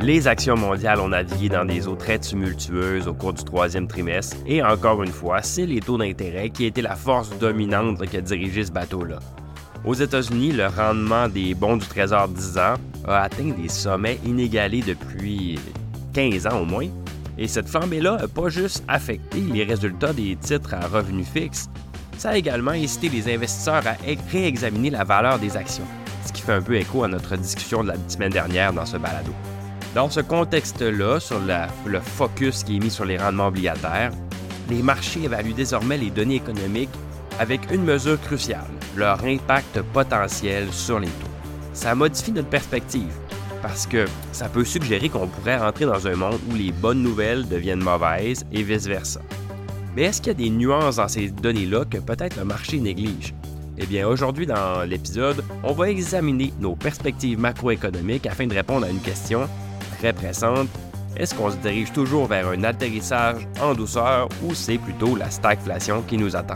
Les actions mondiales ont navigué dans des eaux très tumultueuses au cours du troisième trimestre et encore une fois, c'est les taux d'intérêt qui étaient la force dominante qui a dirigé ce bateau-là. Aux États-Unis, le rendement des bons du Trésor 10 ans a atteint des sommets inégalés depuis 15 ans au moins. Et cette flambée-là n'a pas juste affecté les résultats des titres à revenus fixes, ça a également incité les investisseurs à réexaminer la valeur des actions, ce qui fait un peu écho à notre discussion de la semaine dernière dans ce balado. Dans ce contexte-là, sur le focus qui est mis sur les rendements obligataires, les marchés évaluent désormais les données économiques avec une mesure cruciale, leur impact potentiel sur les taux. Ça modifie notre perspective parce que ça peut suggérer qu'on pourrait rentrer dans un monde où les bonnes nouvelles deviennent mauvaises et vice-versa. Mais est-ce qu'il y a des nuances dans ces données-là que peut-être le marché néglige? Eh bien, aujourd'hui, dans l'épisode, on va examiner nos perspectives macroéconomiques afin de répondre à une question très pressante. Est-ce qu'on se dirige toujours vers un atterrissage en douceur ou c'est plutôt la stagflation qui nous attend?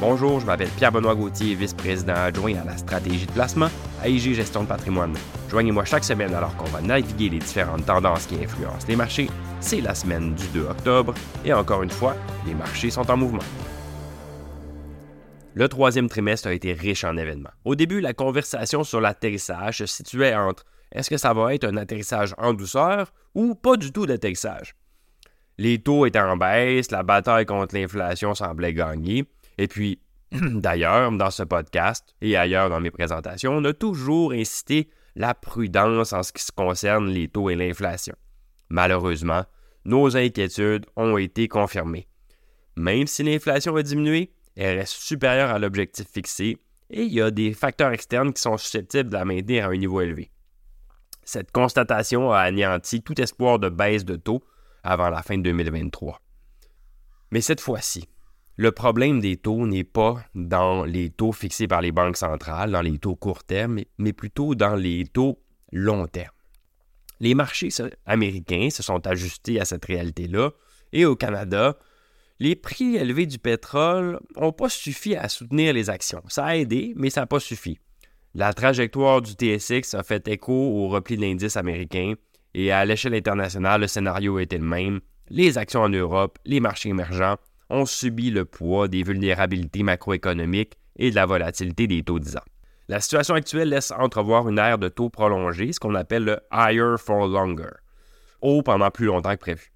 Bonjour, je m'appelle Pierre-Benoît Gauthier, vice-président adjoint à la stratégie de placement à IG Gestion de patrimoine. Joignez-moi chaque semaine alors qu'on va naviguer les différentes tendances qui influencent les marchés. C'est la semaine du 2 octobre et encore une fois, les marchés sont en mouvement. Le troisième trimestre a été riche en événements. Au début, la conversation sur l'atterrissage se situait entre est-ce que ça va être un atterrissage en douceur ou pas du tout d'atterrissage? Les taux étaient en baisse, la bataille contre l'inflation semblait gagner, et puis, d'ailleurs, dans ce podcast et ailleurs dans mes présentations, on a toujours incité la prudence en ce qui concerne les taux et l'inflation. Malheureusement, nos inquiétudes ont été confirmées. Même si l'inflation a diminué, elle reste supérieure à l'objectif fixé et il y a des facteurs externes qui sont susceptibles de la maintenir à un niveau élevé. Cette constatation a anéanti tout espoir de baisse de taux avant la fin de 2023. Mais cette fois-ci, le problème des taux n'est pas dans les taux fixés par les banques centrales, dans les taux court terme, mais plutôt dans les taux long terme. Les marchés américains se sont ajustés à cette réalité-là et au Canada, les prix élevés du pétrole n'ont pas suffi à soutenir les actions. Ça a aidé, mais ça n'a pas suffi. La trajectoire du TSX a fait écho au repli de l'indice américain et à l'échelle internationale, le scénario était le même. Les actions en Europe, les marchés émergents ont subi le poids des vulnérabilités macroéconomiques et de la volatilité des taux 10 ans. La situation actuelle laisse entrevoir une ère de taux prolongée, ce qu'on appelle le higher for longer, haut pendant plus longtemps que prévu.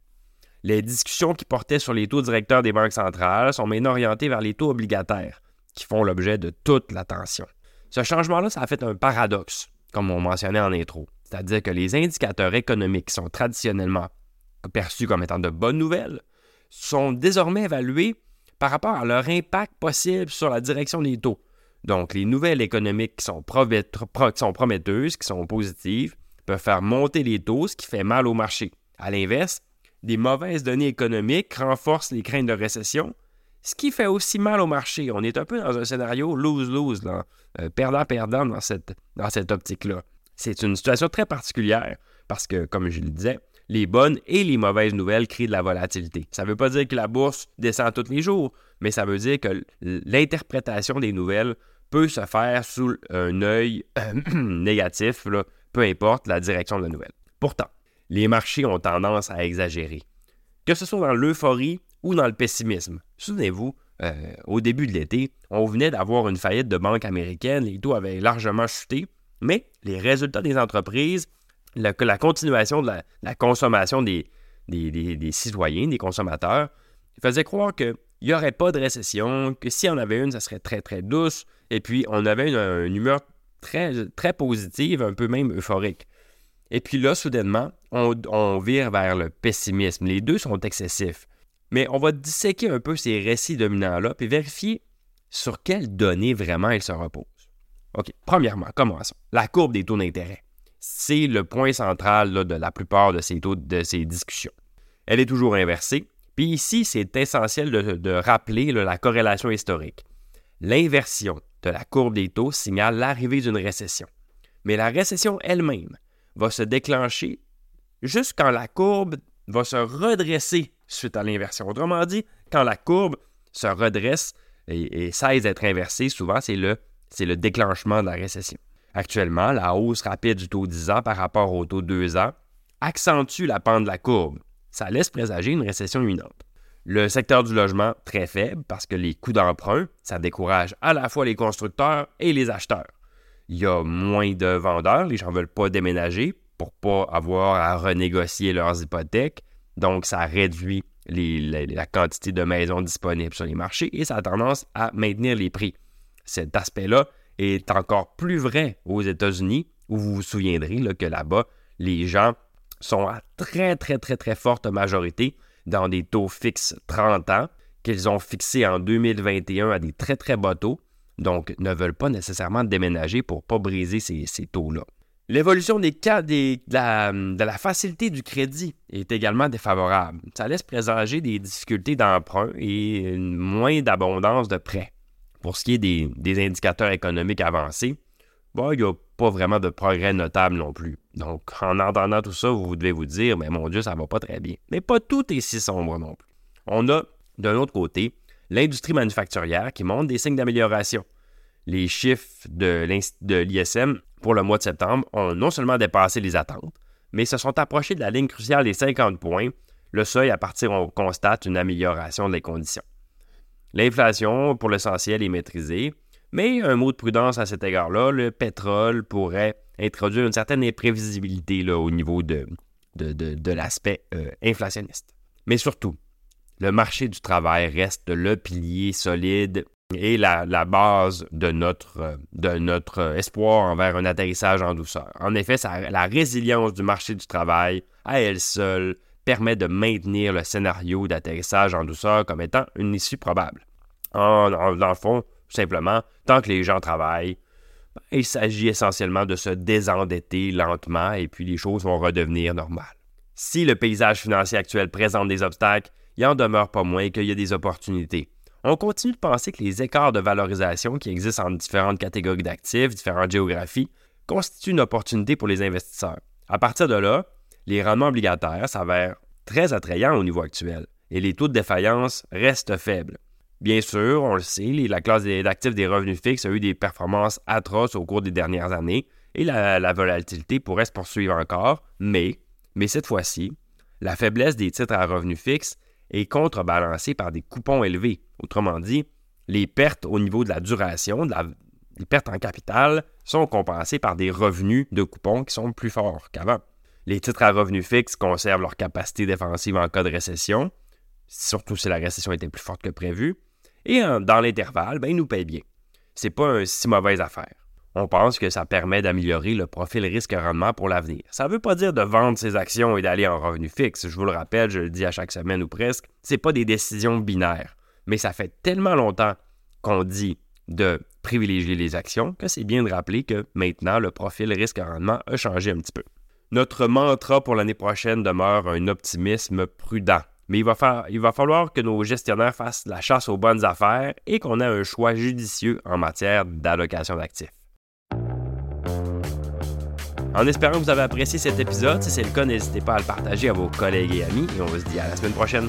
Les discussions qui portaient sur les taux directeurs des banques centrales sont maintenant orientées vers les taux obligataires, qui font l'objet de toute l'attention. Ce changement-là, ça a fait un paradoxe, comme on mentionnait en intro, c'est-à-dire que les indicateurs économiques qui sont traditionnellement perçus comme étant de bonnes nouvelles sont désormais évalués par rapport à leur impact possible sur la direction des taux. Donc, les nouvelles économiques qui sont, prometteuses, qui sont positives, peuvent faire monter les taux, ce qui fait mal au marché. À l'inverse, des mauvaises données économiques renforcent les craintes de récession, ce qui fait aussi mal au marché. On est un peu dans un scénario lose-lose, euh, perdant-perdant dans cette, dans cette optique-là. C'est une situation très particulière parce que, comme je le disais, les bonnes et les mauvaises nouvelles créent de la volatilité. Ça ne veut pas dire que la bourse descend tous les jours, mais ça veut dire que l'interprétation des nouvelles peut se faire sous un œil négatif, peu importe la direction de la nouvelle. Pourtant, les marchés ont tendance à exagérer. Que ce soit dans l'euphorie ou dans le pessimisme. Souvenez-vous, euh, au début de l'été, on venait d'avoir une faillite de banque américaine, les taux avaient largement chuté, mais les résultats des entreprises la, continuation de la, consommation des, citoyens, des consommateurs, faisait croire qu'il n'y aurait pas de récession, que si on avait une, ça serait très, très douce, et puis on avait une, humeur très, très positive, un peu même euphorique. Et puis là, soudainement, on, on, vire vers le pessimisme. Les deux sont excessifs. Mais on va disséquer un peu ces récits dominants-là, puis vérifier sur quelles données vraiment ils se reposent. OK, premièrement, commençons. La courbe des taux d'intérêt c'est le point central de la plupart de ces, discussions. Elle est toujours inversée. Puis ici, c'est essentiel de, rappeler la corrélation historique. L'inversion de la courbe des taux signale l'arrivée d'une récession. Mais la récession elle-même va se déclencher juste quand la courbe va se redresser suite à l'inversion. Autrement dit, quand la courbe se redresse et, cesse d'être inversée, souvent c'est le, le déclenchement de la récession. Actuellement, la hausse rapide du taux 10 ans par rapport au taux 2 ans accentue la pente de la courbe. Ça laisse présager une récession imminente. Le secteur du logement, très faible parce que les coûts d'emprunt, ça décourage à la fois les constructeurs et les acheteurs. Il y a moins de vendeurs, les gens ne veulent pas déménager pour pas avoir à renégocier leurs hypothèques. Donc, ça réduit la quantité de maisons disponibles sur les marchés et ça a tendance à maintenir les prix. Cet aspect-là est encore plus vrai aux États-Unis, où vous vous souviendrez que là-bas, les gens sont à très, très, très, très forte majorité dans des taux fixes 30 ans qu'ils ont fixés en 2021 à des très, très bas taux, donc ne veulent pas nécessairement déménager pour ne pas briser ces, taux-là. L'évolution des cas de, la, facilité du crédit est également défavorable. Ça laisse présager des difficultés d'emprunt et moins d'abondance de prêts. Pour ce qui est des, indicateurs économiques avancés, il n'y a pas vraiment de progrès notable non plus. Donc, en entendant tout ça, vous devez vous dire, mais mon Dieu, ça va pas très bien. Mais pas tout est si sombre non plus. On a, d'un autre côté, l'industrie manufacturière qui montre des signes d'amélioration. Les chiffres de l'ISM pour le mois de septembre ont non seulement dépassé les attentes, mais se sont approchés de la ligne cruciale des 50 points, le seuil à partir où on constate une amélioration des conditions. L'inflation, pour l'essentiel, est maîtrisée, mais un mot de prudence à cet égard-là, le pétrole pourrait introduire une certaine imprévisibilité au niveau de, de, l'aspect euh, inflationniste. Mais surtout, le marché du travail reste le pilier solide et la, base de notre, de notre espoir envers un atterrissage en douceur. En effet, la résilience du marché du travail, à elle seule, permet de maintenir le scénario d'atterrissage en douceur comme étant une issue probable. En, dans le fond, simplement, tant que les gens travaillent, ben, il s'agit essentiellement de se désendetter lentement et puis les choses vont redevenir normales. Si le paysage financier actuel présente des obstacles, il en demeure pas moins qu'il y a des opportunités. On continue de penser que les écarts de valorisation qui existent entre différentes catégories d'actifs, différentes géographies, constituent une opportunité pour les investisseurs. À partir de là, les rendements obligataires s'avèrent très attrayants au niveau actuel et les taux de défaillance restent faibles. Bien sûr, on le sait, la classe d'actifs des revenus fixes a eu des performances atroces au cours des dernières années et la, volatilité pourrait se poursuivre encore, mais, mais cette fois-ci, la faiblesse des titres à revenus fixes est contrebalancée par des coupons élevés. Autrement dit, les pertes au niveau de la duration, les pertes en capital, sont compensées par des revenus de coupons qui sont plus forts qu'avant. Les titres à revenus fixes conservent leur capacité défensive en cas de récession, surtout si la récession était plus forte que prévu, et dans l'intervalle, ben, ils nous payent bien. C'est pas une si mauvaise affaire. On pense que ça permet d'améliorer le profil risque-rendement pour l'avenir. Ça ne veut pas dire de vendre ses actions et d'aller en revenu fixe. Je vous le rappelle, je le dis à chaque semaine ou presque, c'est pas des décisions binaires. Mais ça fait tellement longtemps qu'on dit de privilégier les actions que c'est bien de rappeler que maintenant le profil risque-rendement a changé un petit peu. Notre mantra pour l'année prochaine demeure un optimisme prudent. Mais il va, falloir que nos gestionnaires fassent la chasse aux bonnes affaires et qu'on ait un choix judicieux en matière d'allocation d'actifs. En espérant que vous avez apprécié cet épisode, si c'est le cas, n'hésitez pas à le partager à vos collègues et amis et on se dit à la semaine prochaine.